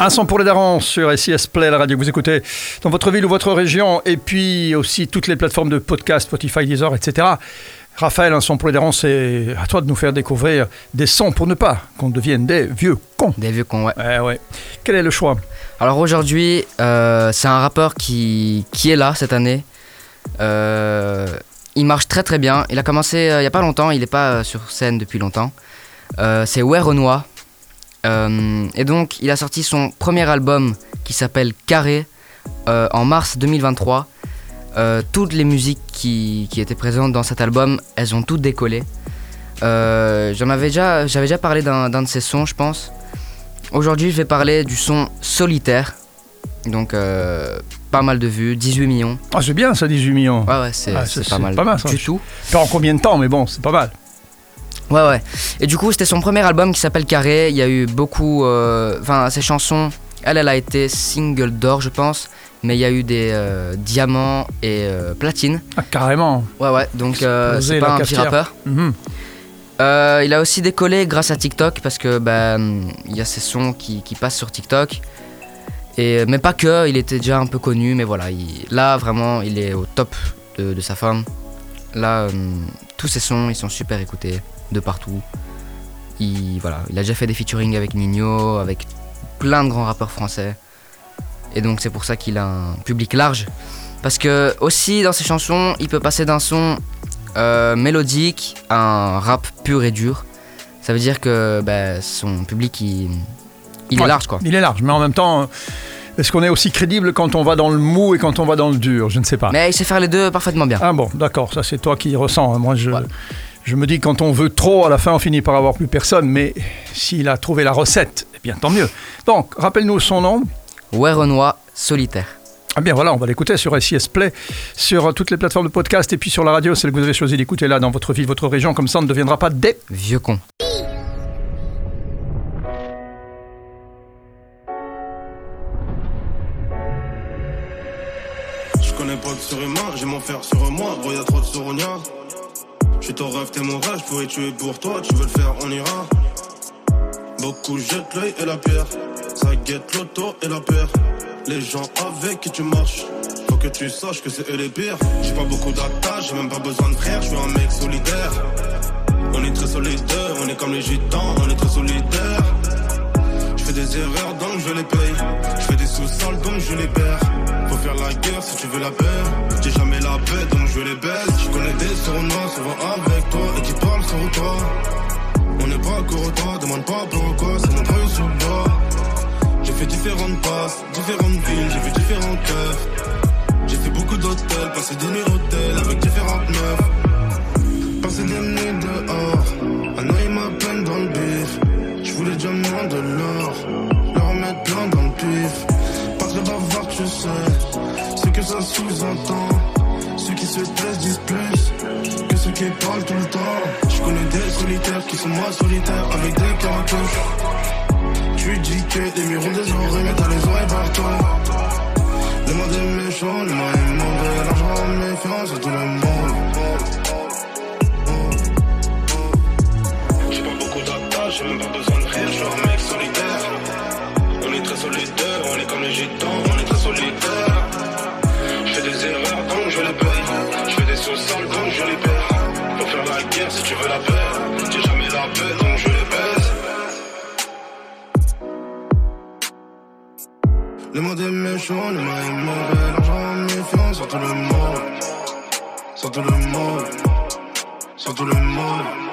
Un son pour les darons sur SIS Play, la radio que vous écoutez dans votre ville ou votre région, et puis aussi toutes les plateformes de podcast, Spotify, Deezer, etc. Raphaël, un son pour les darons, c'est à toi de nous faire découvrir des sons pour ne pas qu'on devienne des vieux cons. Des vieux cons, ouais. Ouais, ouais. Quel est le choix? Alors aujourd'hui, euh, c'est un rappeur qui, qui est là cette année. Euh, il marche très très bien. Il a commencé euh, il n'y a pas longtemps, il n'est pas sur scène depuis longtemps. C'est Ouais Renoir. Euh, et donc, il a sorti son premier album qui s'appelle Carré euh, en mars 2023. Euh, toutes les musiques qui, qui étaient présentes dans cet album, elles ont toutes décollé. J'en avais déjà, j'avais déjà parlé d'un de ses sons, je pense. Aujourd'hui, je vais parler du son Solitaire. Donc, pas mal de vues, 18 millions. Ah, c'est bien ça, 18 millions. Ouais, ouais, c'est Ah, pas c'est mal. pas mal, ça. du tout. Pas en combien de temps, mais bon, c'est pas mal. Ouais, ouais. Et du coup, c'était son premier album qui s'appelle Carré. Il y a eu beaucoup. euh, Enfin, ses chansons, elle, elle a été single d'or, je pense. Mais il y a eu des euh, diamants et euh, platine. Ah, carrément. Ouais, ouais. Donc, euh, c'est pas un petit rappeur. Mhm. Il a aussi décollé grâce à TikTok parce que bah, il y a ses sons qui, qui passent sur TikTok. Et, mais pas que, il était déjà un peu connu, mais voilà, il- là vraiment il est au top de, de sa forme. Là, tous ses sons ils sont super écoutés de partout. Il, voilà, il a déjà fait des featuring avec Nino, avec plein de grands rappeurs français. Et donc c'est pour ça qu'il a un public large. Parce que aussi dans ses chansons, il peut passer d'un son euh, mélodique à un rap pur et dur. Ça veut dire que bah, son public il, il Ouais. est large quoi. Il est large, mais en même temps, euh, est-ce qu'on est aussi crédible quand on va dans le mou et quand on va dans le dur? Je ne sais pas. Mais il sait faire les deux parfaitement bien. Ah bon, d'accord, ça c'est toi qui ressens. Moi, je, Ouais. Je me dis que quand on veut trop, à la fin, on finit par avoir plus personne. Mais s'il a trouvé la recette, eh bien, tant mieux. Donc, rappelle-nous son nom. Ouais Renoir, solitaire. Ah bien voilà, on va l'écouter sur SIS Play, sur euh, toutes les plateformes de podcast et puis sur la radio, celle que vous avez choisi d'écouter là dans votre ville, votre région, comme ça on ne deviendra pas des... Vieux con. Je connais pas de surhumain, j'ai mon fer sur moi, gros y'a trop de J'suis ton rêve, t'es mon rêve, j'pourrais tuer pour toi, tu veux le faire, on ira. Beaucoup jettent l'œil et la pierre, ça guette l'auto et la paire. Les gens avec qui tu marches, faut que tu saches que c'est eux les pires. J'ai pas beaucoup d'attaches, j'ai même pas besoin de frères, j'suis un mec solidaire. On est très solidaires, on est comme les gitans, on est très solidaires. Je fais des erreurs donc je les paye. Je fais des sous-sols donc je les perds. Faut faire la guerre si tu veux la paix. Donc je les baise. Je connais des sournois souvent avec toi et qui parlent sur toi. On n'est pas encore toi, demande pas pourquoi, c'est mon bruit sous bois. J'ai fait différentes passes, différentes villes, j'ai vu différents keufs. J'ai fait beaucoup d'hôtels, passé des nuits d'hôtel avec différentes meufs. Passer des nuits dehors, à noyer ma peine dans le bif. Je voulais déjà moins de l'or, leur remettre plein dans le pif. Pas très bavard, tu sais, ce que ça sous-entend. Ceux qui se taisent disent plus que ceux qui parlent tout le temps. Je connais des solitaires qui sont moins solitaires avec des cartouches. Tu dis que des murs ont des oreilles, mais t'as les oreilles partout. Le monde est méchant, le monde est mauvais, l'argent méfiance à tout le monde. J'ai pas beaucoup d'attaches, j'ai même pas besoin de rire, je suis un mec solitaire. On est très solidaires, on est comme les gitans, si tu veux la paix. J'ai jamais la paix donc je les baise. Le monde est méchant, le monde est mauvais, l'argent méfiant sur tout le monde. Sur tout le monde. Sur tout le monde.